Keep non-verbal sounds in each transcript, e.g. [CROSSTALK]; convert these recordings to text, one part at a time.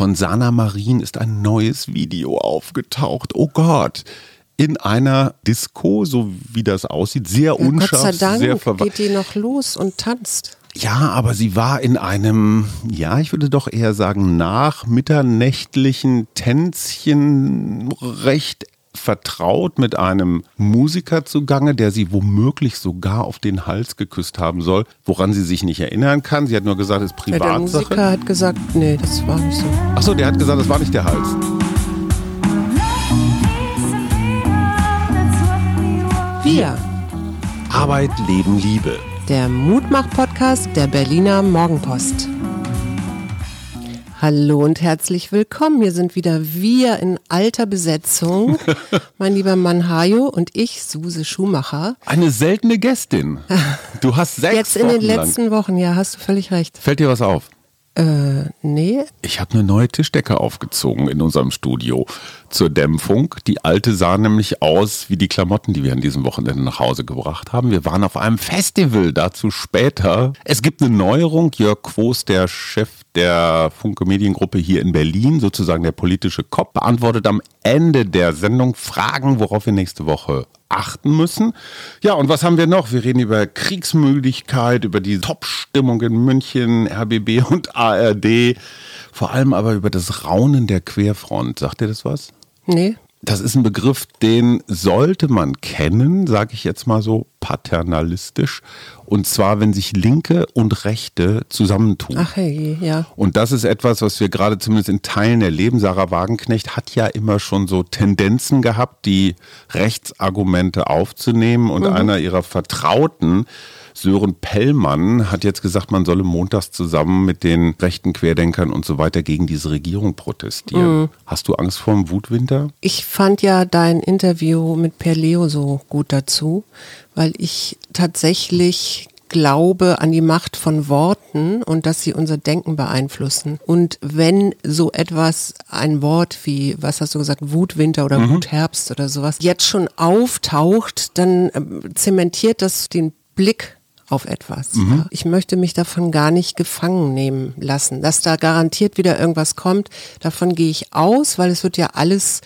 von Sana Marin ist ein neues Video aufgetaucht. Oh Gott. In einer Disco, so wie das aussieht, sehr Ja, unscharf, Gott sei Dank sehr verwandt. geht die noch los und tanzt. Ja, aber sie war in einem, ja, ich würde doch eher sagen, nachmitternächtlichen Tänzchen recht vertraut mit einem Musiker zugange, der sie womöglich sogar auf den Hals geküsst haben soll, woran sie sich nicht erinnern kann. Sie hat nur gesagt, es ist Ja, der Musiker Privatsache. hat gesagt, nee, das war nicht so. Achso, der hat gesagt, das war nicht der Hals. Wir, Arbeit, Leben, Liebe. der Mutmach-Podcast der Berliner Morgenpost. Hallo und herzlich willkommen. Hier sind wieder wir in alter Besetzung. [LAUGHS] mein lieber Mann Hajo und ich, Suse Schumacher. Eine seltene Gästin. Du hast [LAUGHS] sechs Jetzt in den Wochen lang. letzten Wochen, ja, hast du völlig recht. Fällt dir was auf? Äh, nee, Ich habe eine neue Tischdecke aufgezogen in unserem Studio zur Dämpfung. Die alte sah nämlich aus wie die Klamotten, die wir an diesem Wochenende nach Hause gebracht haben. Wir waren auf einem Festival, dazu später. Es gibt eine Neuerung. Jörg Quos, der Chef der Funke Mediengruppe hier in Berlin, sozusagen der politische Kopf, beantwortet am Ende der Sendung Fragen, worauf wir nächste Woche achten müssen. Ja, und was haben wir noch? Wir reden über Kriegsmüdigkeit, über die Top-Stimmung in München, RBB und ARD. Vor allem aber über das Raunen der Querfront. Sagt ihr das was? nee. Das ist ein Begriff, den sollte man kennen, sage ich jetzt mal so paternalistisch. Und zwar, wenn sich Linke und Rechte zusammentun. Ach hey, ja. Und das ist etwas, was wir gerade zumindest in Teilen erleben. Sarah Wagenknecht hat ja immer schon so Tendenzen gehabt, die Rechtsargumente aufzunehmen. Und einer ihrer Vertrauten, Sören Pellmann, hat jetzt gesagt, man solle montags zusammen mit den rechten Querdenkern und so weiter gegen diese Regierung protestieren. Hast du Angst vor dem Wutwinter? Ich fand ja dein Interview mit Per Leo so gut dazu, weil ich tatsächlich glaube an die Macht von Worten und dass sie unser Denken beeinflussen. Und wenn so etwas, ein Wort wie, was hast du gesagt, Wutwinter oder Wutherbst oder sowas, jetzt schon auftaucht, dann ähm, zementiert das den Blick auf etwas. Ja. Ich möchte mich davon gar nicht gefangen nehmen lassen. Dass da garantiert wieder irgendwas kommt, davon gehe ich aus, weil es wird ja alles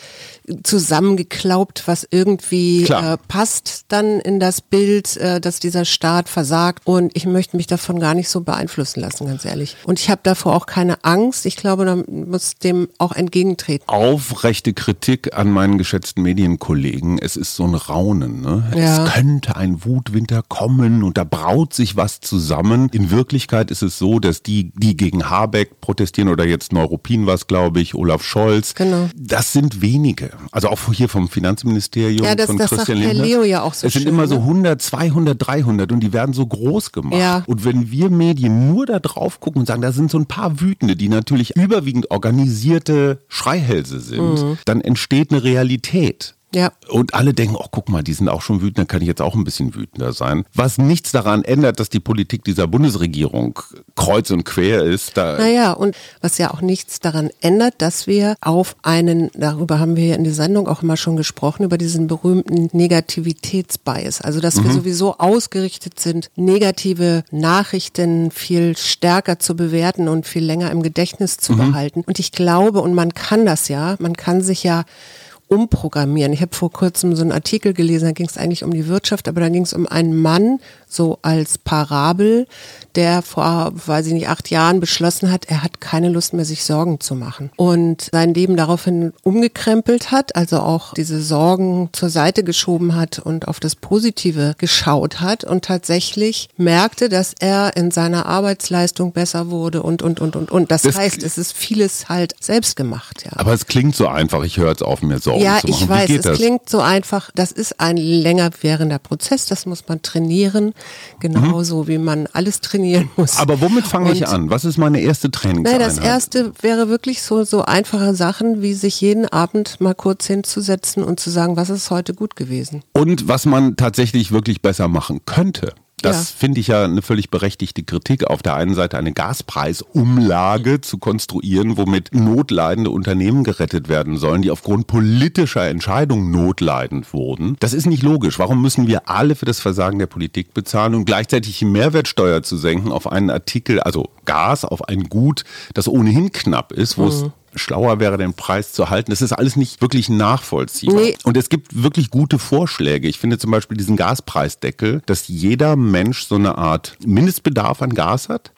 zusammengeklaubt, was irgendwie äh, passt dann in das Bild, äh, dass dieser Staat versagt. Und ich möchte mich davon gar nicht so beeinflussen lassen, ganz ehrlich. Und ich habe davor auch keine Angst. Ich glaube, man muss dem auch entgegentreten. Aufrechte Kritik an meinen geschätzten Medienkollegen. Es ist so ein Raunen. Ne? Ja. Es könnte ein Wutwinter kommen und da braut sich was zusammen. In Wirklichkeit ist es so, dass die, die gegen Habeck protestieren oder jetzt Neuruppin was, glaube ich, Olaf Scholz, Genau. das sind wenige. Also auch hier vom Finanzministerium, Ja, das- von das sagt Christian Herr Lindner. Leo ja auch so Es sind schön, immer so ne? 100, 200, 300 und die werden so groß gemacht. Ja. Und wenn wir Medien nur da drauf gucken und sagen, da sind so ein paar Wütende, die natürlich überwiegend organisierte Schreihälse sind, Mhm. dann entsteht eine Realität. Ja. Und alle denken, oh, guck mal, die sind auch schon wütend, dann kann ich jetzt auch ein bisschen wütender sein. Was nichts daran ändert, dass die Politik dieser Bundesregierung kreuz und quer ist. Da Naja, und was ja auch nichts daran ändert, dass wir auf einen, darüber haben wir ja in der Sendung auch immer schon gesprochen, über diesen berühmten Negativitätsbias. Also, dass wir sowieso ausgerichtet sind, negative Nachrichten viel stärker zu bewerten und viel länger im Gedächtnis zu behalten. Und ich glaube, und man kann das ja, man kann sich ja umprogrammieren. Ich habe vor kurzem so einen Artikel gelesen, da ging es eigentlich um die Wirtschaft, aber da ging es um einen Mann, so als Parabel, der vor, weiß ich nicht, acht Jahren beschlossen hat, er hat keine Lust mehr, sich Sorgen zu machen. Und sein Leben daraufhin umgekrempelt hat, also auch diese Sorgen zur Seite geschoben hat und auf das Positive geschaut hat und tatsächlich merkte, dass er in seiner Arbeitsleistung besser wurde und, und, und, und, und. Das, Das- heißt, es ist vieles halt selbst gemacht, ja. aber es klingt so einfach, ich höre jetzt auf, mir Sorgen Ja, zu machen. ich Wie weiß, es das? klingt so einfach. Das ist ein länger währender Prozess, das muss man trainieren, genauso wie man alles trainieren muss. Mhm. Aber womit fange ich an? Was ist meine erste Nein, Trainingseinheit? das erste wäre wirklich so, so einfache Sachen, wie sich jeden Abend mal kurz hinzusetzen und zu sagen, was ist heute gut gewesen. Und was man tatsächlich wirklich besser machen könnte. Das Ja. finde ich ja eine völlig berechtigte Kritik. Auf der einen Seite eine Gaspreisumlage zu konstruieren, womit notleidende Unternehmen gerettet werden sollen, die aufgrund politischer Entscheidungen notleidend wurden. Das ist nicht logisch. Warum müssen wir alle für das Versagen der Politik bezahlen und gleichzeitig die Mehrwertsteuer zu senken auf einen Artikel, also Gas, auf ein Gut, das ohnehin knapp ist, wo es schlauer wäre, den Preis zu halten. Das ist alles nicht wirklich nachvollziehbar. Nee. Und es gibt wirklich gute Vorschläge. Ich finde zum Beispiel diesen Gaspreisdeckel, dass jeder Mensch so eine Art Mindestbedarf an Gas hat.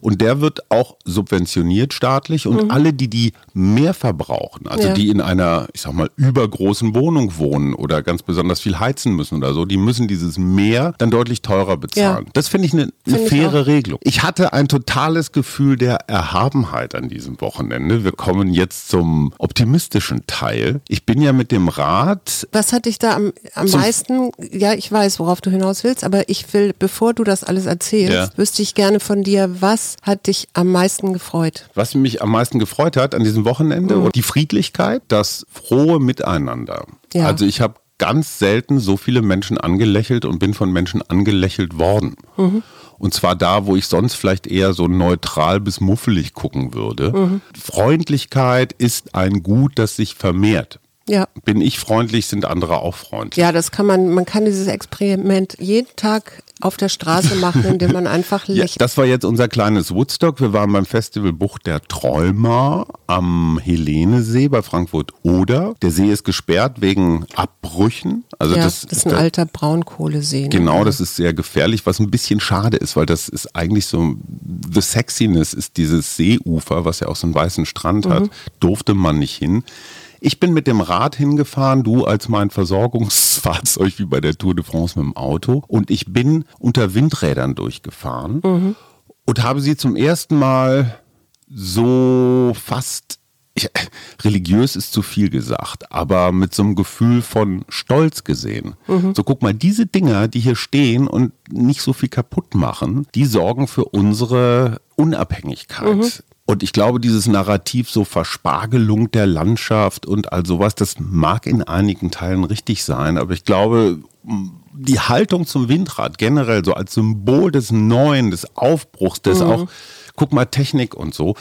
Und der wird auch subventioniert staatlich. Und alle, die die mehr verbrauchen, also Ja. die in einer, ich sag mal, übergroßen Wohnung wohnen oder ganz besonders viel heizen müssen oder so, die müssen dieses Mehr dann deutlich teurer bezahlen. Ja. Das finde ich eine, eine Finde ich faire auch. Regelung. Ich hatte ein totales Gefühl der Erhabenheit an diesem Wochenende. Wir kommen jetzt zum optimistischen Teil. Ich bin ja mit dem Rad Was hat dich da am, am meisten, ja, ich weiß, worauf du hinaus willst, aber ich will, bevor du das alles erzählst, Ja. wüsste ich gerne von dir, was hat dich am meisten gefreut? Was mich am meisten gefreut hat an diesem Wochenende, und die Friedlichkeit, das frohe Miteinander. Ja. Also ich habe ganz selten so viele Menschen angelächelt und bin von Menschen angelächelt worden. Und zwar da, wo ich sonst vielleicht eher so neutral bis muffelig gucken würde. Freundlichkeit ist ein Gut, das sich vermehrt. Ja. Bin ich freundlich, sind andere auch freundlich. Ja, das kann man, man kann dieses Experiment jeden Tag auf der Straße machen, [LAUGHS] indem man einfach Ja, lächelt. das war jetzt unser kleines Woodstock. Wir waren beim Festival Bucht der Träumer am Helenesee bei Frankfurt Oder. Der See ist gesperrt wegen Abbrüchen. Also ja, das, das, ist ein alter Braunkohlesee. ne? Genau, das ist sehr gefährlich, was ein bisschen schade ist, weil das ist eigentlich so, the sexiness ist dieses Seeufer, was ja auch so einen weißen Strand Mhm. hat, durfte man nicht hin. Ich bin mit dem Rad hingefahren, du als mein Versorgungsfahrzeug wie bei der Tour de France mit dem Auto. Und ich bin unter Windrädern durchgefahren Mhm. und habe sie zum ersten Mal so fast ich, religiös ist zu viel gesagt, aber mit so einem Gefühl von Stolz gesehen. So guck mal, diese Dinger, die hier stehen und nicht so viel kaputt machen, die sorgen für unsere Unabhängigkeit. Und ich glaube, dieses Narrativ so Verspargelung der Landschaft und all sowas, das mag in einigen Teilen richtig sein, aber ich glaube, die Haltung zum Windrad generell so als Symbol des Neuen, des Aufbruchs, des auch, guck mal, Technik und so,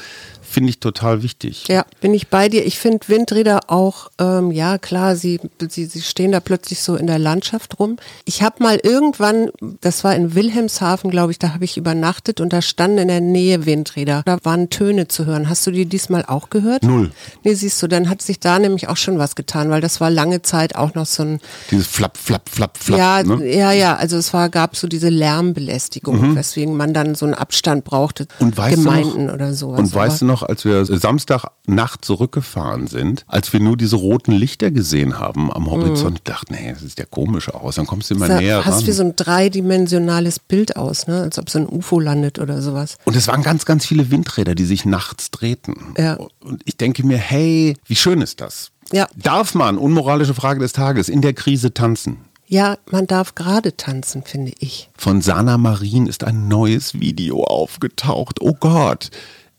finde ich total wichtig. Ja, bin ich bei dir. Ich finde Windräder auch, ähm, ja klar, sie, sie, sie stehen da plötzlich so in der Landschaft rum. Ich habe mal irgendwann, das war in Wilhelmshaven, glaube ich, da habe ich übernachtet und da standen in der Nähe Windräder. Da waren Töne zu hören. Hast du die diesmal auch gehört? Null. Nee, siehst du, dann hat sich da nämlich auch schon was getan, weil das war lange Zeit auch noch so ein, Dieses Flapp, Flapp, Flapp, Flapp. ja, ne? Mhm. ja, ja, also es war, gab so diese Lärmbelästigung, weswegen man dann so einen Abstand brauchte. Und weißt Gemeinden du noch, oder sowas. Und weißt du Aber- noch, als wir Samstagnacht zurückgefahren sind, als wir nur diese roten Lichter gesehen haben am Horizont, dachten, nee, das sieht ja komisch aus. Dann kommst du immer Sah näher fast ran. wie so ein dreidimensionales Bild aus, ne? als ob so ein UFO landet oder sowas. Und es waren ganz, ganz viele Windräder, die sich nachts drehten. Ja. Und ich denke mir, hey, wie schön ist das? Ja. Darf man, unmoralische Frage des Tages, in der Krise tanzen? Ja, man darf gerade tanzen, finde ich. Von Sana Marin ist ein neues Video aufgetaucht. Oh Gott.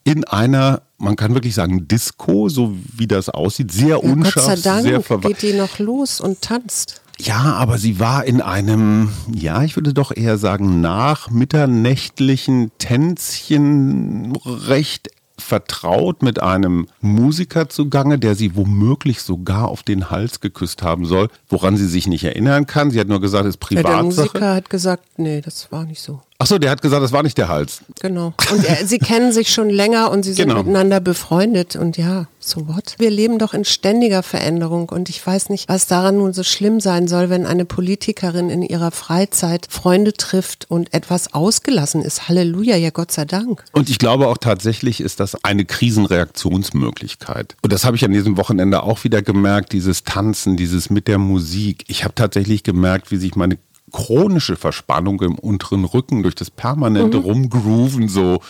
In einer, man kann wirklich sagen, Disco, so wie das aussieht. Sehr Ja, Gott unscharf, sei sehr Dank verwa geht die noch los und tanzt. Ja, aber sie war in einem, ja, ich würde doch eher sagen, nachmitternächtlichen Tänzchen recht vertraut mit einem Musiker zugange, der sie womöglich sogar auf den Hals geküsst haben soll, woran sie sich nicht erinnern kann. Sie hat nur gesagt, es ist Ja, der Privatsache. Musiker hat gesagt, nee, das war nicht so. Ach so, der hat gesagt, das war nicht der Hals. Genau. Und er, sie kennen sich schon länger und sie sind Genau. miteinander befreundet. Und ja, so what? Wir leben doch in ständiger Veränderung und ich weiß nicht, was daran nun so schlimm sein soll, wenn eine Politikerin in ihrer Freizeit Freunde trifft und etwas ausgelassen ist. Halleluja, ja Gott sei Dank. Und ich glaube auch tatsächlich ist das eine Krisenreaktionsmöglichkeit. Und das habe ich an diesem Wochenende auch wieder gemerkt, dieses Tanzen, dieses mit der Musik. Ich habe tatsächlich gemerkt, wie sich meine chronische Verspannung im unteren Rücken durch das permanente Rumgrooven so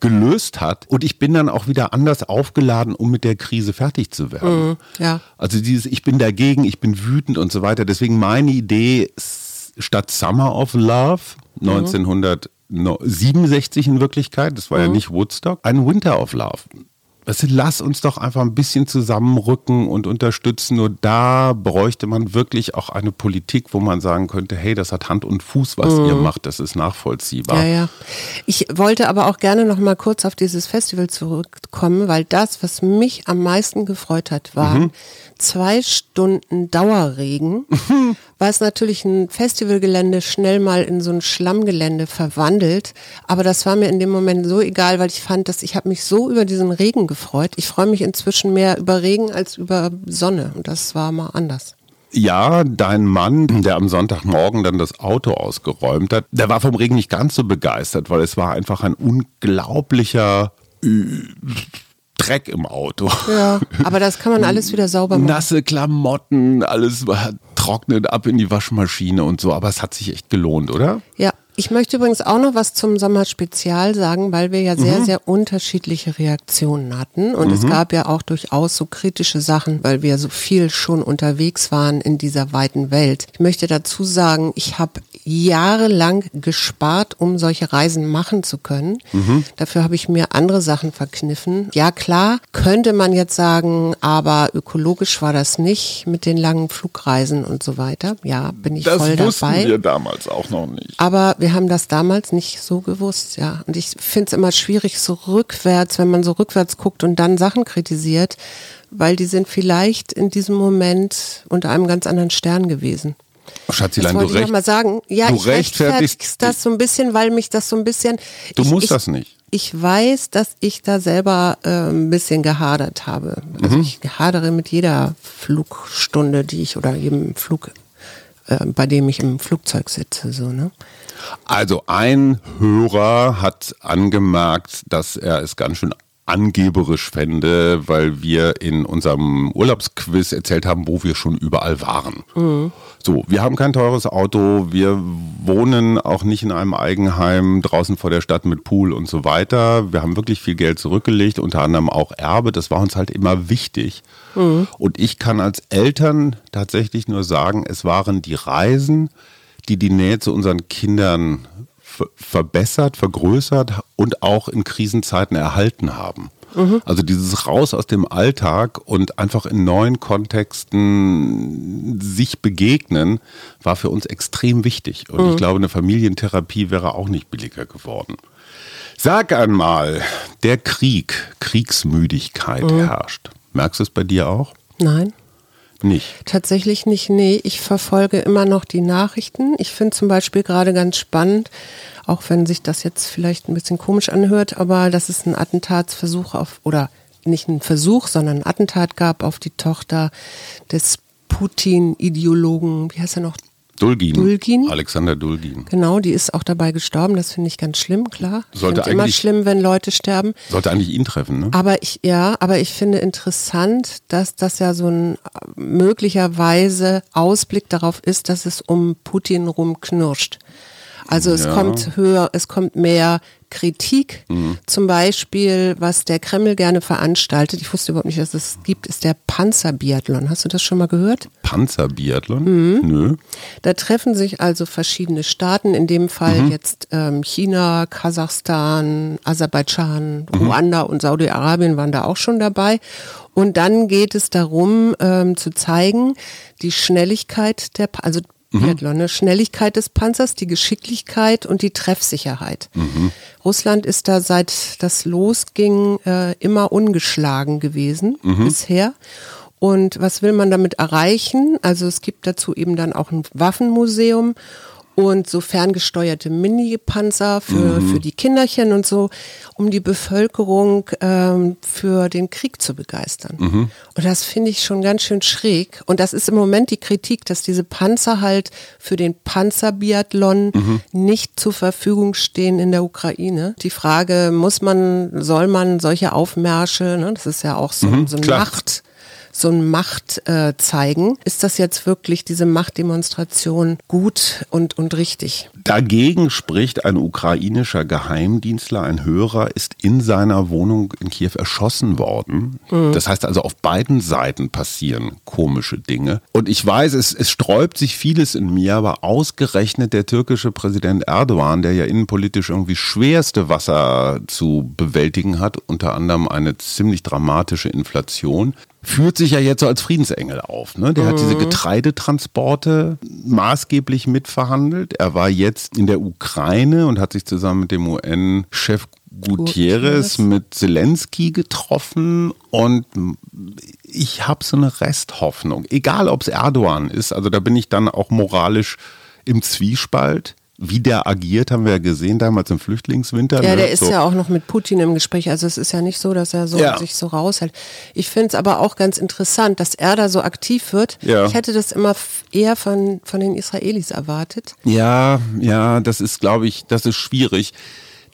gelöst hat. Und ich bin dann auch wieder anders aufgeladen, um mit der Krise fertig zu werden. ja. Also dieses, ich bin dagegen, ich bin wütend und so weiter. Deswegen meine Idee, statt Summer of Love, 1967 in Wirklichkeit, das war ja nicht Woodstock, ein Winter of Love. Du, lass uns doch einfach ein bisschen zusammenrücken und unterstützen. Nur da bräuchte man wirklich auch eine Politik, wo man sagen könnte, hey, das hat Hand und Fuß, was ihr macht, das ist nachvollziehbar. Ja, ja. Ich wollte aber auch gerne noch mal kurz auf dieses Festival zurückkommen, weil das, was mich am meisten gefreut hat, war zwei Stunden Dauerregen, [LAUGHS] war es natürlich ein Festivalgelände schnell mal in so ein Schlammgelände verwandelt. Aber das war mir in dem Moment so egal, weil ich fand, dass ich habe mich so über diesen Regen gefreut. Ich freue mich inzwischen mehr über Regen als über Sonne. Und das war mal anders. Ja, dein Mann, der am Sonntagmorgen dann das Auto ausgeräumt hat, der war vom Regen nicht ganz so begeistert, weil es war einfach ein unglaublicher Dreck im Auto. Ja, aber das kann man [LAUGHS] alles wieder sauber machen. Nasse Klamotten, alles trocknet ab in die Waschmaschine und so, aber es hat sich echt gelohnt, oder? Ja, ich möchte übrigens auch noch was zum Sommerspezial sagen, weil wir ja sehr, mhm. sehr unterschiedliche Reaktionen hatten. Und mhm. es gab ja auch durchaus so kritische Sachen, weil wir so viel schon unterwegs waren in dieser weiten Welt. Ich möchte dazu sagen, ich habe jahrelang gespart, um solche Reisen machen zu können. Mhm. Dafür habe ich mir andere Sachen verkniffen. Ja klar, könnte man jetzt sagen, aber ökologisch war das nicht mit den langen Flugreisen und so weiter. Ja, bin ich das voll dabei. Das wussten wir damals auch noch nicht. Aber wir haben das damals nicht so gewusst, ja. Und ich finde es immer schwierig, so rückwärts, wenn man so rückwärts guckt und dann Sachen kritisiert, weil die sind vielleicht in diesem Moment unter einem ganz anderen Stern gewesen. Schatzilein, du, recht, mal sagen. Ja, du ich rechtfertigst das so ein bisschen, weil mich das so ein bisschen. Du ich, musst ich, das nicht. Ich weiß, dass ich da selber äh, ein bisschen gehadert habe. Also mhm. ich hadere mit jeder Flugstunde, die ich oder jedem Flug, äh, bei dem ich im Flugzeug sitze, so ne. Also ein Hörer hat angemerkt, dass er es ganz schön angeberisch fände, weil wir in unserem Urlaubsquiz erzählt haben, wo wir schon überall waren. Mhm. So, wir haben kein teures Auto, wir wohnen auch nicht in einem Eigenheim draußen vor der Stadt mit Pool und so weiter. Wir haben wirklich viel Geld zurückgelegt, unter anderem auch Erbe. Das war uns halt immer wichtig. Mhm. Und ich kann als Eltern tatsächlich nur sagen, es waren die Reisen, die die Nähe zu unseren Kindern verbessert, vergrößert und auch in Krisenzeiten erhalten haben. Mhm. Also dieses Raus aus dem Alltag und einfach in neuen Kontexten sich begegnen, war für uns extrem wichtig. Und mhm. ich glaube, eine Familientherapie wäre auch nicht billiger geworden. Sag einmal, der Krieg, Kriegsmüdigkeit mhm. herrscht. Merkst du es bei dir auch? Nein. Nicht? Tatsächlich nicht, nee. Ich verfolge immer noch die Nachrichten. Ich finde zum Beispiel gerade ganz spannend, auch wenn sich das jetzt vielleicht ein bisschen komisch anhört, aber dass es einen Attentatsversuch auf, oder nicht einen Versuch, sondern ein Attentat gab auf die Tochter des Putin-Ideologen, wie heißt er noch? Dulgin. Dulgin. Alexander Dulgin. Genau, die ist auch dabei gestorben. Das finde ich ganz schlimm, klar. Sollte ich immer schlimm, wenn Leute sterben. Sollte eigentlich ihn treffen, ne? Aber ich, ja, aber ich finde interessant, dass das ja so ein möglicherweise Ausblick darauf ist, dass es um Putin rumknirscht. Also es ja. kommt höher, es kommt mehr Kritik. Mhm. Zum Beispiel, was der Kreml gerne veranstaltet. Ich wusste überhaupt nicht, dass es gibt, ist der Panzerbiathlon. Hast du das schon mal gehört? Panzerbiathlon? Mhm. Nö. Da treffen sich also verschiedene Staaten, in dem Fall mhm. jetzt ähm, China, Kasachstan, Aserbaidschan, mhm. Ruanda und Saudi-Arabien waren da auch schon dabei. Und dann geht es darum, ähm, zu zeigen, die Schnelligkeit der, also Biathlon. Ne? Schnelligkeit des Panzers, die Geschicklichkeit und die Treffsicherheit. Mhm. Russland ist da seit das losging äh, immer ungeschlagen gewesen mhm. bisher. Und was will man damit erreichen? Also es gibt dazu eben dann auch ein Waffenmuseum und so ferngesteuerte Mini-Panzer für, mhm. für die Kinderchen und so, um die Bevölkerung ähm, für den Krieg zu begeistern. Mhm. Und das finde ich schon ganz schön schräg. Und das ist im Moment die Kritik, dass diese Panzer halt für den Panzerbiathlon mhm. nicht zur Verfügung stehen in der Ukraine. Die Frage, muss man, soll man solche Aufmärsche, ne, das ist ja auch so, mhm, so eine Macht so ein Macht äh, zeigen. Ist das jetzt wirklich diese Machtdemonstration gut und, und richtig? Dagegen spricht ein ukrainischer Geheimdienstler, ein Hörer, ist in seiner Wohnung in Kiew erschossen worden. Mhm. Das heißt also, auf beiden Seiten passieren komische Dinge. Und ich weiß, es, es sträubt sich vieles in mir, aber ausgerechnet der türkische Präsident Erdogan, der ja innenpolitisch irgendwie schwerste Wasser zu bewältigen hat, unter anderem eine ziemlich dramatische Inflation, führt sich ja jetzt so als Friedensengel auf. Ne? Der mhm. hat diese mhm. Getreidetransporte maßgeblich mitverhandelt. Er war jetzt in der Ukraine und hat sich zusammen mit dem UN-Chef Gutierrez mit Zelensky getroffen und ich habe so eine Resthoffnung. Egal, ob es Erdogan ist, also da bin ich dann auch moralisch im Zwiespalt. Wie der agiert, haben wir ja gesehen damals im Flüchtlingswinter. Ja, ne? der ist so. ja auch noch mit Putin im Gespräch. Also es ist ja nicht so, dass er so Ja. sich so raushält. Ich finde es aber auch ganz interessant, dass er da so aktiv wird. Ja. Ich hätte das immer eher von, von den Israelis erwartet. Ja, ja, das ist, glaube ich, das ist schwierig.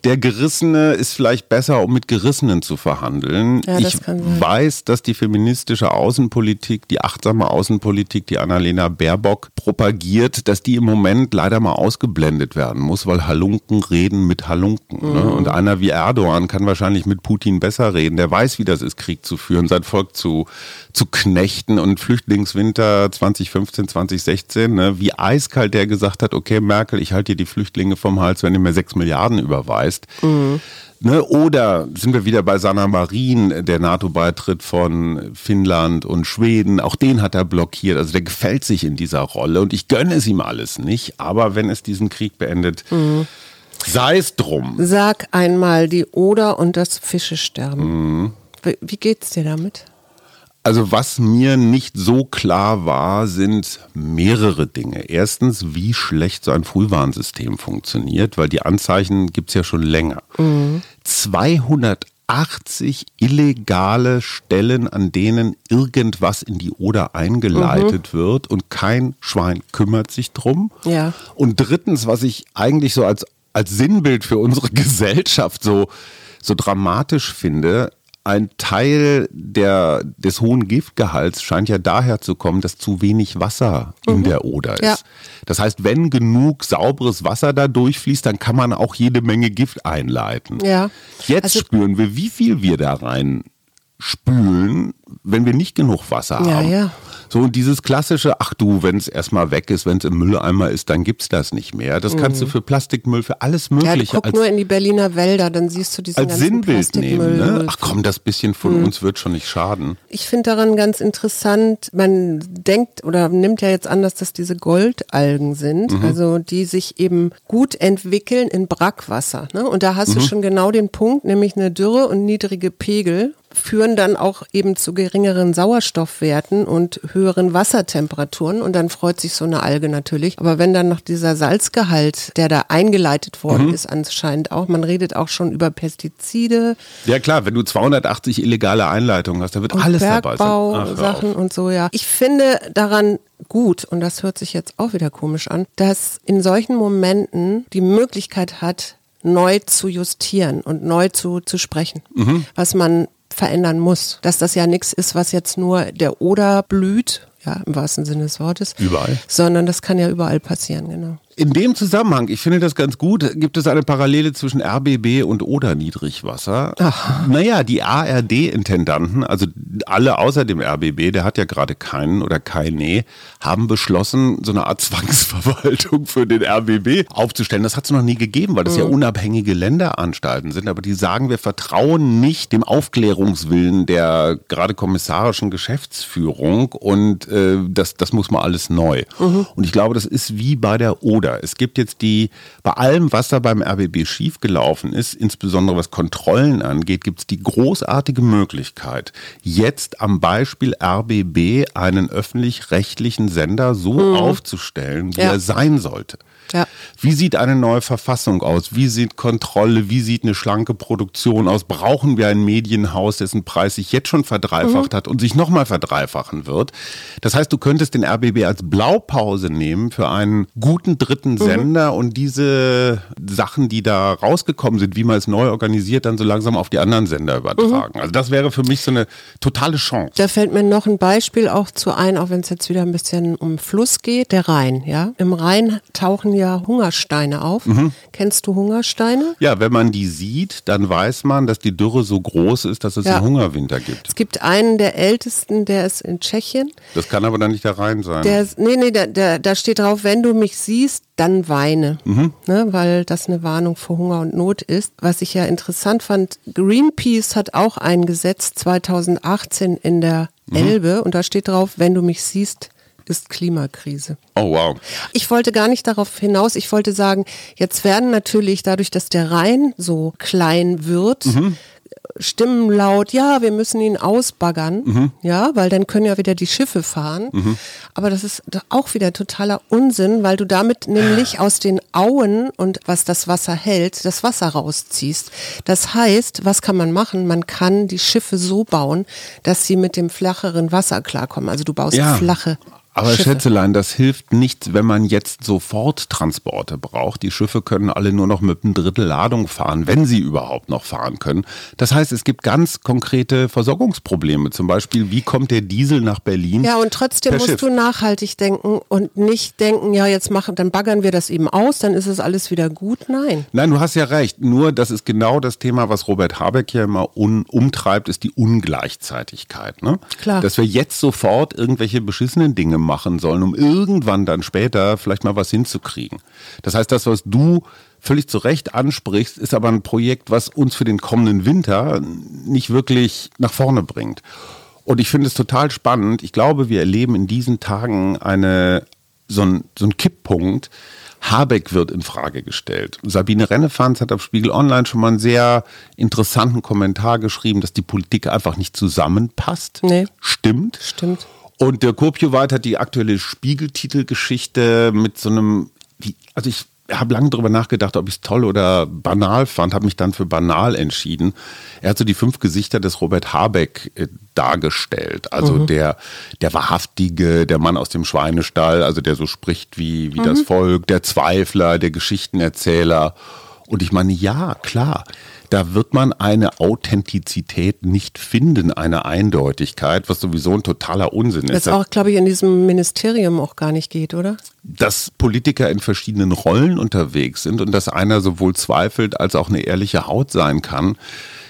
Der Gerissene ist vielleicht besser, um mit Gerissenen zu verhandeln. Ja, ich weiß, dass die feministische Außenpolitik, die achtsame Außenpolitik, die Annalena Baerbock propagiert, dass die im Moment leider mal ausgeblendet werden muss, weil Halunken reden mit Halunken. Ne? Mhm. Und einer wie Erdogan kann wahrscheinlich mit Putin besser reden. Der weiß, wie das ist, Krieg zu führen, sein Volk zu, zu knechten. Und Flüchtlingswinter 2015, 2016, ne? wie eiskalt der gesagt hat, okay, Merkel, ich halte dir die Flüchtlinge vom Hals, wenn du mir sechs Milliarden überweist. Ne, oder sind wir wieder bei Sanna Marin, der NATO-Beitritt von Finnland und Schweden. Auch den hat er blockiert. Also der gefällt sich in dieser Rolle und ich gönne es ihm alles nicht. Aber wenn es diesen Krieg beendet, sei es drum. Sag einmal die Oder und das Fischesterben. Mhm. Wie, wie geht's dir damit? Also was mir nicht so klar war, sind mehrere Dinge. Erstens, wie schlecht so ein Frühwarnsystem funktioniert, weil die Anzeichen gibt's ja schon länger. 280 illegale Stellen, an denen irgendwas in die Oder eingeleitet wird und kein Schwein kümmert sich drum. Ja. Und drittens, was ich eigentlich so als, als Sinnbild für unsere [LAUGHS] Gesellschaft so, so dramatisch finde, ein Teil der, des hohen Giftgehalts scheint ja daher zu kommen, dass zu wenig Wasser in der Oder ist. Ja. Das heißt, wenn genug sauberes Wasser da durchfließt, dann kann man auch jede Menge Gift einleiten. Ja. Jetzt Also- spüren wir, wie viel wir da rein spülen, wenn wir nicht genug Wasser Ja, haben. ja. So und dieses klassische, ach du, wenn es erstmal weg ist, wenn es im Mülleimer ist, dann gibt's das nicht mehr. Das kannst du für Plastikmüll, für alles Mhm. Ja, Mögliche guck als, nur in die Berliner Wälder, dann siehst du diesen als ganzen Sinnbild nehmen. Ne? Ach komm, das bisschen von Mhm. uns wird schon nicht schaden. Ich finde daran ganz interessant, man denkt oder nimmt ja jetzt an, dass das diese Goldalgen sind, Mhm. also die sich eben gut entwickeln in Brackwasser. Ne? Und da Mhm. hast du schon genau den Punkt, nämlich eine Dürre und niedrige Pegel führen dann auch eben zu geringeren Sauerstoffwerten und höheren Wassertemperaturen und dann freut sich so eine Alge natürlich. Aber wenn dann noch dieser Salzgehalt, der da eingeleitet worden Mhm. ist, anscheinend auch, man redet auch schon über Pestizide, Ja klar, wenn du 280 illegale Einleitungen hast, da wird alles dabei sein. Ach. Bergbau-Sachen und so, ja. Ich finde daran gut, und das hört sich jetzt auch wieder komisch an, dass in solchen Momenten die Möglichkeit hat, neu zu justieren und neu zu, zu sprechen, Mhm. was man verändern muss. Dass das ja nichts ist, was jetzt nur der Oder blüht, ja, im wahrsten Sinne des Wortes. Überall. Sondern das kann ja überall passieren, genau. In dem Zusammenhang, ich finde das ganz gut, gibt es eine Parallele zwischen RBB und Oder-Niedrigwasser. Naja, die ARD-Intendanten, also alle außer dem RBB, der hat ja gerade keinen oder keine, haben beschlossen, so eine Art Zwangsverwaltung für den RBB aufzustellen. Das hat es noch nie gegeben, weil das ja unabhängige Länderanstalten sind. Aber die sagen, wir vertrauen nicht dem Aufklärungswillen der gerade kommissarischen Geschäftsführung und äh, das, das muss mal alles neu. Und ich glaube, das ist wie bei der Oder. Es gibt jetzt die, bei allem, was da beim RBB schiefgelaufen ist, insbesondere was Kontrollen angeht, gibt es die großartige Möglichkeit, jetzt am Beispiel RBB einen öffentlich-rechtlichen Sender so aufzustellen, wie Ja. er sein sollte. Ja. Wie sieht eine neue Verfassung aus? Wie sieht Kontrolle? Wie sieht eine schlanke Produktion aus? Brauchen wir ein Medienhaus, dessen Preis sich jetzt schon verdreifacht hat und sich nochmal verdreifachen wird? Das heißt, du könntest den RBB als Blaupause nehmen für einen guten dritten Sender und diese Sachen, die da rausgekommen sind, wie man es neu organisiert, dann so langsam auf die anderen Sender übertragen. Also das wäre für mich so eine totale Chance. Da fällt mir noch ein Beispiel auch zu ein, auch wenn es jetzt wieder ein bisschen um Fluss geht, der Rhein, ja. Im Rhein tauchen ja Hungersteine auf. Mhm. Kennst du Hungersteine? Ja, wenn man die sieht, dann weiß man, dass die Dürre so groß ist, dass es Ja. einen Hungerwinter gibt. Es gibt einen der ältesten, der ist in Tschechien. Das kann aber dann nicht der Rhein sein. Der nee, nee, da, da, da steht drauf, wenn du mich siehst, dann weine. Mhm. Ne, weil das eine Warnung vor Hunger und Not ist. Was ich ja interessant fand, Greenpeace hat auch eingesetzt 2018 in der Mhm. Elbe und da steht drauf, wenn du mich siehst, ist Klimakrise. oh wow. Ich wollte gar nicht darauf hinaus, ich wollte sagen, jetzt werden natürlich dadurch, dass der Rhein so klein wird, Stimmen laut, ja, wir müssen ihn ausbaggern, mhm. ja, weil dann können ja wieder die Schiffe fahren. Mhm. Aber das ist auch wieder totaler Unsinn, weil du damit nämlich aus den Auen und was das Wasser hält, das Wasser rausziehst. Das heißt, was kann man machen? Man kann die Schiffe so bauen, dass sie mit dem flacheren Wasser klarkommen. Also du baust ja. flache aber Schiffe. Schätzelein, das hilft nichts, wenn man jetzt sofort Transporte braucht. Die Schiffe können alle nur noch mit einem Drittel Ladung fahren, wenn sie überhaupt noch fahren können. Das heißt, es gibt ganz konkrete Versorgungsprobleme. Zum Beispiel, wie kommt der Diesel nach Berlin? Ja, und trotzdem musst Schiff? du nachhaltig denken und nicht denken, ja, jetzt machen, dann baggern wir das eben aus, dann ist es alles wieder gut. Nein. Nein, du hast ja recht. Nur, das ist genau das Thema, was Robert Habeck ja immer umtreibt, ist die Ungleichzeitigkeit. Ne? Klar. Dass wir jetzt sofort irgendwelche beschissenen Dinge machen sollen, um irgendwann dann später vielleicht mal was hinzukriegen. Das heißt, das, was du völlig zu Recht ansprichst, ist aber ein Projekt, was uns für den kommenden Winter nicht wirklich nach vorne bringt. Und ich finde es total spannend. Ich glaube, wir erleben in diesen Tagen eine, so ein, so ein Kipppunkt, Habeck wird in Frage gestellt. Sabine Rennefanz hat auf Spiegel Online schon mal einen sehr interessanten Kommentar geschrieben, dass die Politik einfach nicht zusammenpasst. Nee. Stimmt. Stimmt. Und der Kurpioweit hat die aktuelle Spiegeltitelgeschichte mit so einem, also ich habe lange darüber nachgedacht, ob ich es toll oder banal fand, habe mich dann für banal entschieden. Er hat so die fünf Gesichter des Robert Habeck äh, dargestellt. Also mhm. der, der Wahrhaftige, der Mann aus dem Schweinestall, also der so spricht wie, wie mhm. das Volk, der Zweifler, der Geschichtenerzähler. Und ich meine, ja, klar, da wird man eine Authentizität nicht finden, eine Eindeutigkeit, was sowieso ein totaler Unsinn ist. Das auch, glaube ich, in diesem Ministerium auch gar nicht geht, oder? Dass Politiker in verschiedenen Rollen unterwegs sind und dass einer sowohl zweifelt als auch eine ehrliche Haut sein kann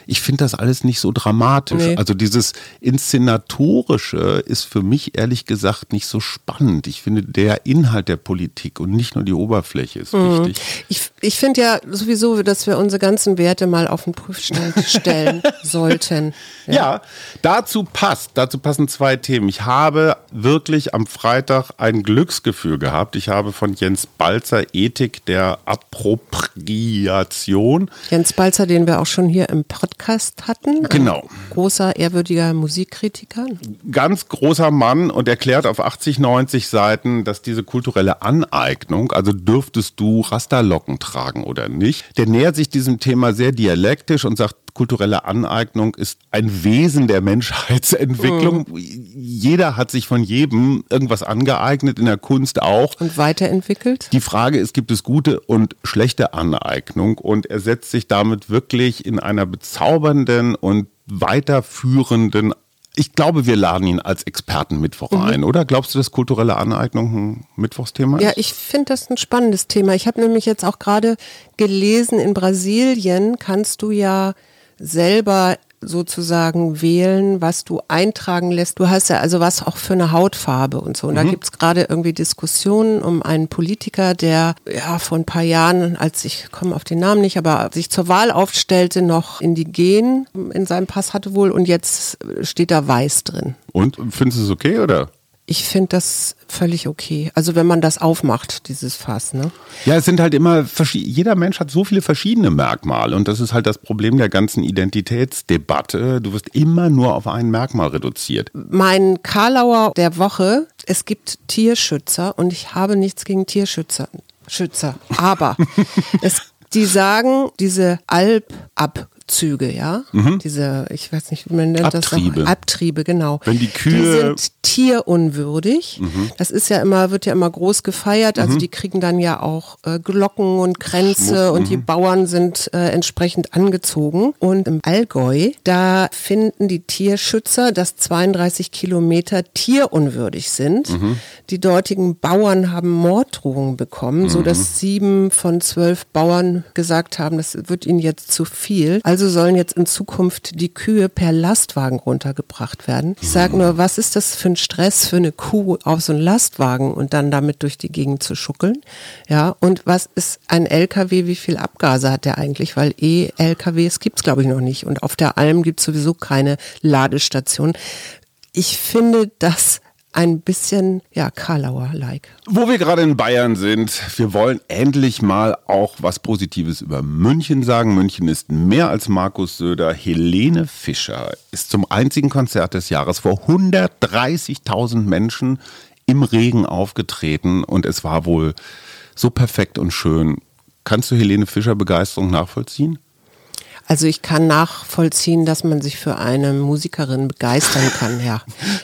ich finde das alles nicht so dramatisch. Nee. Also dieses Inszenatorische ist für mich ehrlich gesagt nicht so spannend. Ich finde, der Inhalt der Politik und nicht nur die Oberfläche ist mhm. wichtig. Ich, ich finde ja sowieso, dass wir unsere ganzen Werte mal auf den Prüfstand stellen [LAUGHS] sollten. Ja. ja, dazu passt, dazu passen zwei Themen. Ich habe wirklich am Freitag ein Glücksgefühl gehabt. Ich habe von Jens Balzer Ethik der Appropriation. Jens Balzer, den wir auch schon hier im Podcast Podcast hatten. Genau. großer, ehrwürdiger Musikkritiker. Ganz großer Mann und erklärt auf 80, 90 Seiten, dass diese kulturelle Aneignung, also dürftest du Rasterlocken tragen oder nicht, der nähert sich diesem Thema sehr dialektisch und sagt, kulturelle Aneignung ist ein Wesen der Menschheitsentwicklung. Mhm. Jeder hat sich von jedem irgendwas angeeignet, in der Kunst auch. Und weiterentwickelt? Die Frage ist, gibt es gute und schlechte Aneignung? Und er setzt sich damit wirklich in einer bezaubernden und weiterführenden ich glaube, wir laden ihn als Experten Mittwoch mhm. ein, oder? Glaubst du, dass kulturelle Aneignung ein Mittwochsthema ist? Ja, ich finde das ein spannendes Thema. Ich habe nämlich jetzt auch gerade gelesen, in Brasilien kannst du ja selber sozusagen wählen, was du eintragen lässt. Du hast ja also was auch für eine Hautfarbe und so. Und mhm. da gibt's gerade irgendwie Diskussionen um einen Politiker, der ja vor ein paar Jahren, als ich komme auf den Namen nicht, aber sich zur Wahl aufstellte, noch indigen in seinem Pass hatte wohl und jetzt steht da weiß drin. Und findest du es okay oder? Ich finde das völlig okay. Also wenn man das aufmacht, dieses Fass. Ne? Ja, es sind halt immer, jeder Mensch hat so viele verschiedene Merkmale und das ist halt das Problem der ganzen Identitätsdebatte. Du wirst immer nur auf ein Merkmal reduziert. Mein Karlauer der Woche, es gibt Tierschützer und ich habe nichts gegen Tierschützer. Schützer. Aber [LAUGHS] es, die sagen, diese Alp-Ab- Abzüge, ja. Mhm. Diese, ich weiß nicht, wie man nennt Abtriebe. das. Auch. Abtriebe, genau. Wenn die Kühe. Die sind tierunwürdig. Mhm. Das ist ja immer, wird ja immer groß gefeiert. Also mhm. die kriegen dann ja auch äh, Glocken und Kränze Schmuck, und die mhm. Bauern sind äh, entsprechend angezogen. Und im Allgäu, da finden die Tierschützer, dass 32 Kilometer tierunwürdig sind. Mhm. Die dortigen Bauern haben Morddrohungen bekommen, so dass mhm. sieben von zwölf Bauern gesagt haben, das wird ihnen jetzt zu viel. Also also sollen jetzt in Zukunft die Kühe per Lastwagen runtergebracht werden. Ich sage nur, was ist das für ein Stress für eine Kuh auf so einen Lastwagen und dann damit durch die Gegend zu schuckeln? Ja, und was ist ein LKW, wie viel Abgase hat der eigentlich? Weil E-LKWs gibt's glaube ich noch nicht und auf der Alm gibt's sowieso keine Ladestation. Ich finde das ein bisschen, ja, Karlauer-like. Wo wir gerade in Bayern sind, wir wollen endlich mal auch was Positives über München sagen. München ist mehr als Markus Söder. Helene Fischer ist zum einzigen Konzert des Jahres vor 130.000 Menschen im Regen aufgetreten und es war wohl so perfekt und schön. Kannst du Helene Fischer Begeisterung nachvollziehen? Also ich kann nachvollziehen, dass man sich für eine Musikerin begeistern kann, ja.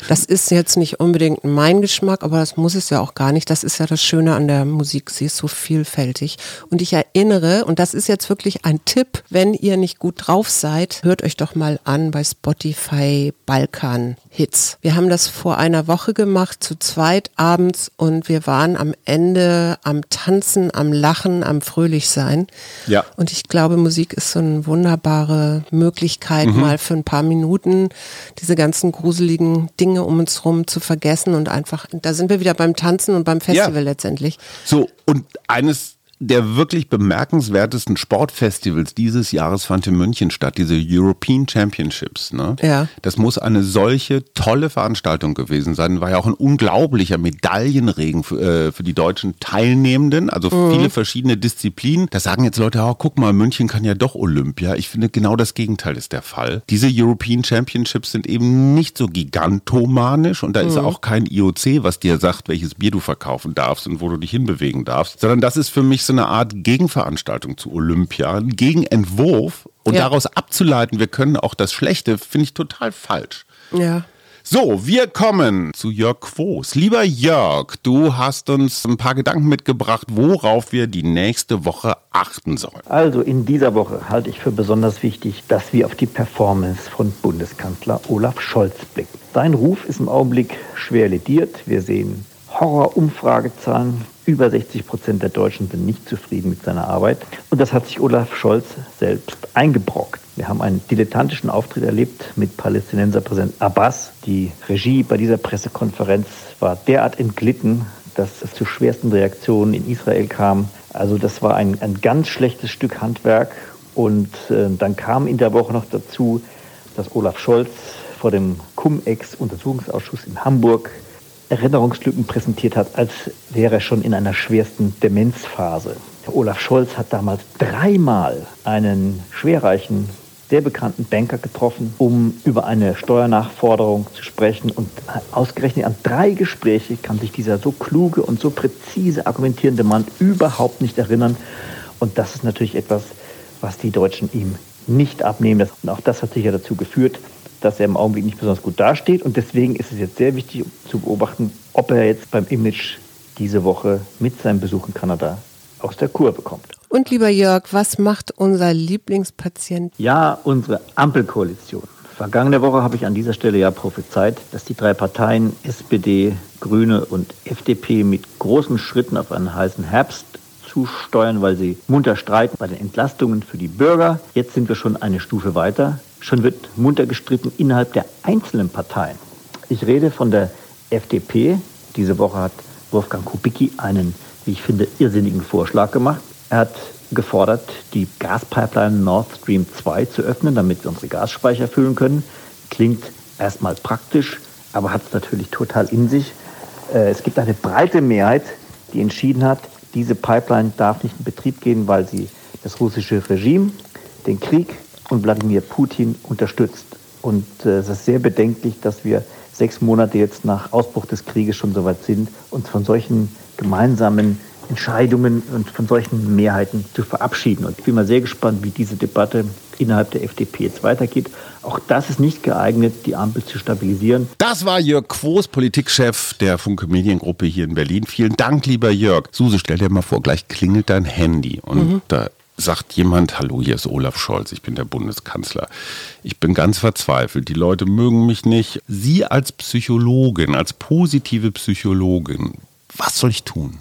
Das ist jetzt nicht unbedingt mein Geschmack, aber das muss es ja auch gar nicht. Das ist ja das Schöne an der Musik. Sie ist so vielfältig. Und ich erinnere, und das ist jetzt wirklich ein Tipp, wenn ihr nicht gut drauf seid, hört euch doch mal an bei Spotify Balkan Hits. Wir haben das vor einer Woche gemacht, zu zweit abends und wir waren am Ende am Tanzen, am Lachen, am Fröhlichsein. Ja. Und ich glaube, Musik ist so eine wunderbare Möglichkeit, mhm. mal für ein paar Minuten diese ganzen gruseligen Dinge um uns herum zu vergessen und einfach, da sind wir wieder beim Tanzen und beim Festival ja. letztendlich. So, und eines der wirklich bemerkenswertesten Sportfestivals dieses Jahres fand in München statt, diese European Championships. Ne? Ja. Das muss eine solche tolle Veranstaltung gewesen sein. War ja auch ein unglaublicher Medaillenregen für, äh, für die deutschen Teilnehmenden, also mhm. viele verschiedene Disziplinen. Da sagen jetzt Leute, oh, guck mal, München kann ja doch Olympia. Ich finde, genau das Gegenteil ist der Fall. Diese European Championships sind eben nicht so gigantomanisch und da mhm. ist auch kein IOC, was dir sagt, welches Bier du verkaufen darfst und wo du dich hinbewegen darfst, sondern das ist für mich so eine Art Gegenveranstaltung zu Olympia, ein Gegenentwurf und ja. daraus abzuleiten, wir können auch das Schlechte, finde ich total falsch. Ja. So, wir kommen zu Jörg Quos. Lieber Jörg, du hast uns ein paar Gedanken mitgebracht, worauf wir die nächste Woche achten sollen. Also in dieser Woche halte ich für besonders wichtig, dass wir auf die Performance von Bundeskanzler Olaf Scholz blicken. Sein Ruf ist im Augenblick schwer lediert. Wir sehen Horror-Umfragezahlen. Über 60 Prozent der Deutschen sind nicht zufrieden mit seiner Arbeit. Und das hat sich Olaf Scholz selbst eingebrockt. Wir haben einen dilettantischen Auftritt erlebt mit Palästinenser Präsident Abbas. Die Regie bei dieser Pressekonferenz war derart entglitten, dass es zu schwersten Reaktionen in Israel kam. Also das war ein, ein ganz schlechtes Stück Handwerk. Und äh, dann kam in der Woche noch dazu, dass Olaf Scholz vor dem Cum-Ex-Untersuchungsausschuss in Hamburg Erinnerungslücken präsentiert hat, als wäre er schon in einer schwersten Demenzphase. Olaf Scholz hat damals dreimal einen schwerreichen, sehr bekannten Banker getroffen, um über eine Steuernachforderung zu sprechen. Und ausgerechnet an drei Gespräche kann sich dieser so kluge und so präzise argumentierende Mann überhaupt nicht erinnern. Und das ist natürlich etwas, was die Deutschen ihm nicht abnehmen. Und auch das hat sicher dazu geführt, dass er im Augenblick nicht besonders gut dasteht. Und deswegen ist es jetzt sehr wichtig zu beobachten, ob er jetzt beim Image diese Woche mit seinem Besuch in Kanada aus der Kur bekommt. Und lieber Jörg, was macht unser Lieblingspatient? Ja, unsere Ampelkoalition. Vergangene Woche habe ich an dieser Stelle ja prophezeit, dass die drei Parteien SPD, Grüne und FDP mit großen Schritten auf einen heißen Herbst zusteuern, weil sie munter streiten bei den Entlastungen für die Bürger. Jetzt sind wir schon eine Stufe weiter. Schon wird munter gestritten innerhalb der einzelnen Parteien. Ich rede von der FDP. Diese Woche hat Wolfgang Kubicki einen, wie ich finde, irrsinnigen Vorschlag gemacht. Er hat gefordert, die Gaspipeline Nord Stream 2 zu öffnen, damit wir unsere Gasspeicher füllen können. Klingt erstmal praktisch, aber hat es natürlich total in sich. Äh, es gibt eine breite Mehrheit, die entschieden hat, diese Pipeline darf nicht in Betrieb gehen, weil sie das russische Regime, den Krieg und Wladimir Putin unterstützt. Und äh, es ist sehr bedenklich, dass wir sechs Monate jetzt nach Ausbruch des Krieges schon so weit sind, uns von solchen gemeinsamen Entscheidungen und von solchen Mehrheiten zu verabschieden. Und ich bin mal sehr gespannt, wie diese Debatte innerhalb der FDP jetzt weitergeht. Auch das ist nicht geeignet, die Ampel zu stabilisieren. Das war Jörg Quos, Politikchef der Funke Mediengruppe hier in Berlin. Vielen Dank, lieber Jörg. Suse, stell dir mal vor, gleich klingelt dein Handy und mhm. da sagt jemand, hallo, hier ist Olaf Scholz, ich bin der Bundeskanzler. Ich bin ganz verzweifelt, die Leute mögen mich nicht. Sie als Psychologin, als positive Psychologin, was soll ich tun?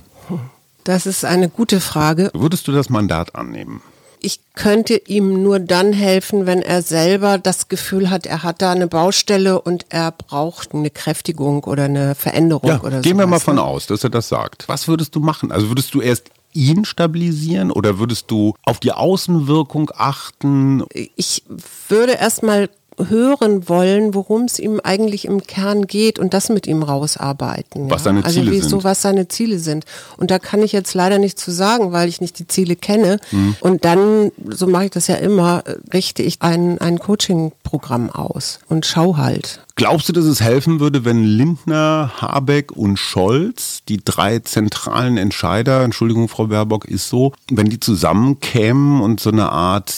Das ist eine gute Frage. Würdest du das Mandat annehmen? Ich könnte ihm nur dann helfen, wenn er selber das Gefühl hat, er hat da eine Baustelle und er braucht eine Kräftigung oder eine Veränderung ja, oder so. Gehen wir mal von aus, dass er das sagt. Was würdest du machen? Also würdest du erst ihn stabilisieren oder würdest du auf die Außenwirkung achten? Ich würde erstmal hören wollen, worum es ihm eigentlich im Kern geht und das mit ihm rausarbeiten. Was seine also Ziele wie, sind. So, was seine Ziele sind. Und da kann ich jetzt leider nicht zu sagen, weil ich nicht die Ziele kenne. Mhm. Und dann, so mache ich das ja immer, richte ich ein, ein Coaching-Programm aus und schau halt. Glaubst du, dass es helfen würde, wenn Lindner, Habeck und Scholz, die drei zentralen Entscheider, Entschuldigung, Frau Baerbock, ist so, wenn die zusammenkämen und so eine Art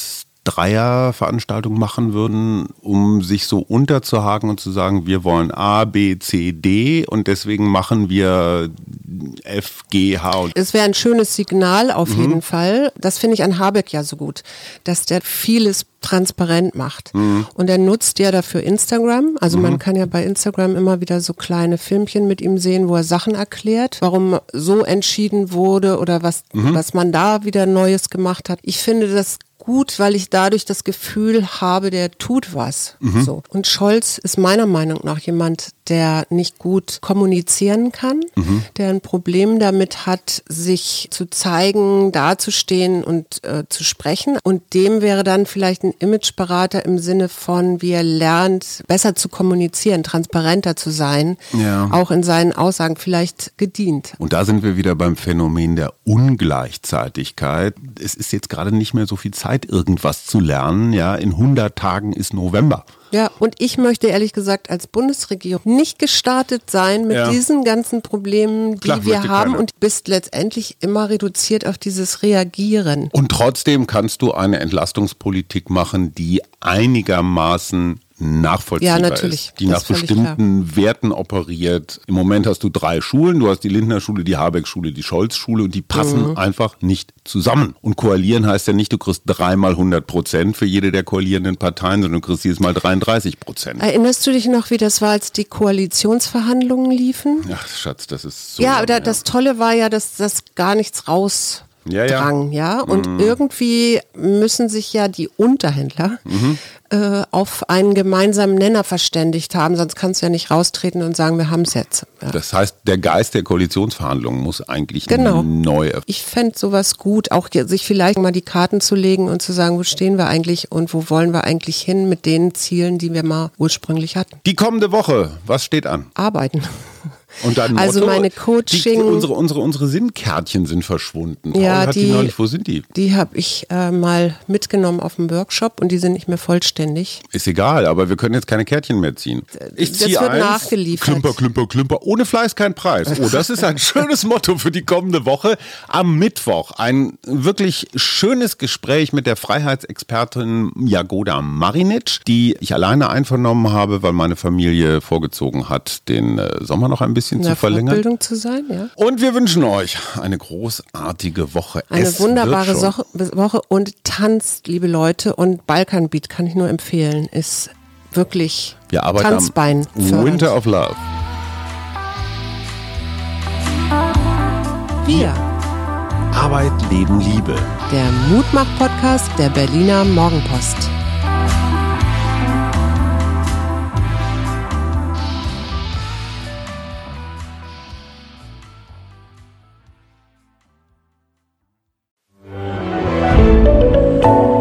Dreierveranstaltung machen würden, um sich so unterzuhaken und zu sagen, wir wollen A, B, C, D und deswegen machen wir F, G, H und Es wäre ein schönes Signal auf Mhm. jeden Fall. Das finde ich an Habeck ja so gut, dass der vieles transparent macht. Mhm. Und er nutzt ja dafür Instagram. Also man kann ja bei Instagram immer wieder so kleine Filmchen mit ihm sehen, wo er Sachen erklärt, warum so entschieden wurde oder was, Mhm. was man da wieder Neues gemacht hat. Ich finde das gut, weil ich dadurch das Gefühl habe, der tut was. Mhm. So. Und Scholz ist meiner Meinung nach jemand, der nicht gut kommunizieren kann, Mhm. der ein Problem damit hat, sich zu zeigen, dazustehen und äh, zu sprechen. Und dem wäre dann vielleicht ein Imageberater im Sinne von, wie er lernt, besser zu kommunizieren, transparenter zu sein, Ja. auch in seinen Aussagen vielleicht gedient. Und da sind wir wieder beim Phänomen der Ungleichzeitigkeit. Es ist jetzt gerade nicht mehr so viel Zeit, irgendwas zu lernen. Ja, in 100 Tagen ist November. Ja, und ich möchte ehrlich gesagt als Bundesregierung nicht gestartet sein mit Ja. diesen ganzen Problemen, die Klar, wir haben keiner. und bist letztendlich immer reduziert auf dieses Reagieren. Und trotzdem kannst du eine Entlastungspolitik machen, die einigermaßen nachvollziehbar Ja, natürlich. ist, die Das nach bestimmten Werten operiert. Im Moment hast du drei Schulen, du hast die Lindner Schule, die Habeck Schule, die Scholz Schule und die passen Mhm. einfach nicht zusammen. Und koalieren heißt ja nicht, du kriegst dreimal 100 Prozent für jede der koalierenden Parteien, sondern du kriegst jedes Mal 33 Prozent. Erinnerst du dich noch, wie das war, als die Koalitionsverhandlungen liefen? Ach, Schatz, das ist so. Ja, aber das Tolle war ja, dass das gar nichts raus Ja, ja. drang, ja. Und Mhm. irgendwie müssen sich ja die Unterhändler Mhm. Äh, auf einen gemeinsamen Nenner verständigt haben, sonst kannst du ja nicht raustreten und sagen, wir haben es jetzt. Ja. Das heißt, der Geist der Koalitionsverhandlungen muss eigentlich Genau. neu Ich fände sowas gut, auch sich vielleicht mal die Karten zu legen und zu sagen, wo stehen wir eigentlich und wo wollen wir eigentlich hin mit den Zielen, die wir mal ursprünglich hatten. Die kommende Woche, was steht an? Arbeiten. Und dein Also Motto, meine Die, Coaching- unsere, unsere, unsere Sinnkärtchen sind verschwunden. Ja, die, die- neulich, wo sind die? Die habe ich äh, mal mitgenommen auf dem Workshop und die sind nicht mehr vollständig. Ist egal, aber wir können jetzt keine Kärtchen mehr ziehen. Ich Das ziehe wird eins, nachgeliefert. Klümper, klümper, klümper. Ohne Fleiß kein Preis. Oh, das ist ein [LAUGHS] schönes Motto für die kommende Woche. Am Mittwoch ein wirklich schönes Gespräch mit der Freiheitsexpertin Jagoda Marinic, die ich alleine einvernommen habe, weil meine Familie vorgezogen hat, den äh, Sommer noch ein bisschen In zu verlängern. Fortbildung zu sein, ja. Und wir wünschen euch eine großartige Woche. Eine Es wunderbare. Soche- Woche und tanzt, liebe Leute. Und Balkanbeat kann ich nur empfehlen. Ist wirklich Wir arbeiten Tanzbein. am. Winter of Love. Wir, Arbeit, Leben, Liebe. der Mutmach-Podcast der Berliner Morgenpost.